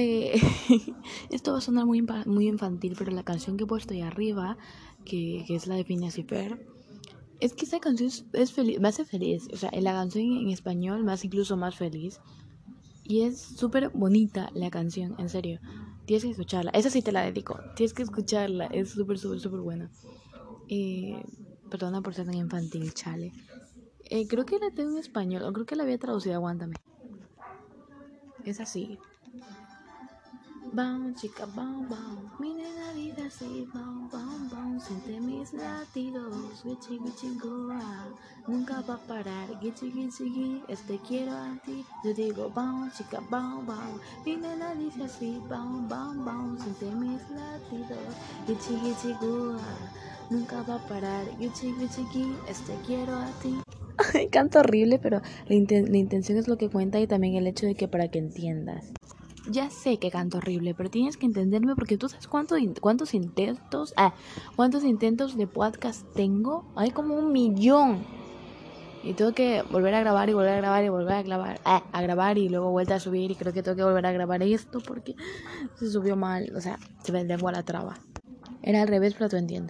eh, esto va a sonar muy, muy infantil, pero la canción que he puesto ahí arriba, que, que es la de Phineas y Fer, es que esa canción es, feliz, me hace feliz. O sea, la canción en español me hace incluso más feliz. Y es súper bonita la canción, en serio. Tienes que escucharla. Esa sí te la dedico. Tienes que escucharla. Es súper, súper, súper buena. Eh, perdona por ser tan infantil, chale. Eh, creo que la tengo en español. O creo que la había traducido. Aguántame. Es así. Vamos, chica, vamos, vamos. Mi nena dice así, vamos, vamos, vamos. Siente mis latidos, wichi, wichi, goa. Nunca va a parar, gichi, gichi, este quiero a ti. Yo digo, vamos, chica, vamos, vamos. Mi nena dice así, vamos, vamos, vamos. Siente mis latidos, gichi, gichi, goa. Nunca va a parar, gichi, gichi, este quiero a ti. Canto horrible, pero la, la intención es lo que cuenta y también el hecho de que para que entiendas. Ya sé que canto horrible, pero tienes que entenderme porque tú sabes cuántos intentos, ah, cuántos intentos de podcast tengo. Hay como un millón. Y tengo que volver a grabar y volver a grabar y volver a grabar, ah, a grabar y luego vuelta a subir y creo que tengo que volver a grabar esto porque se subió mal, o sea, se me lengua la traba. Era al revés, pero tú entiendes.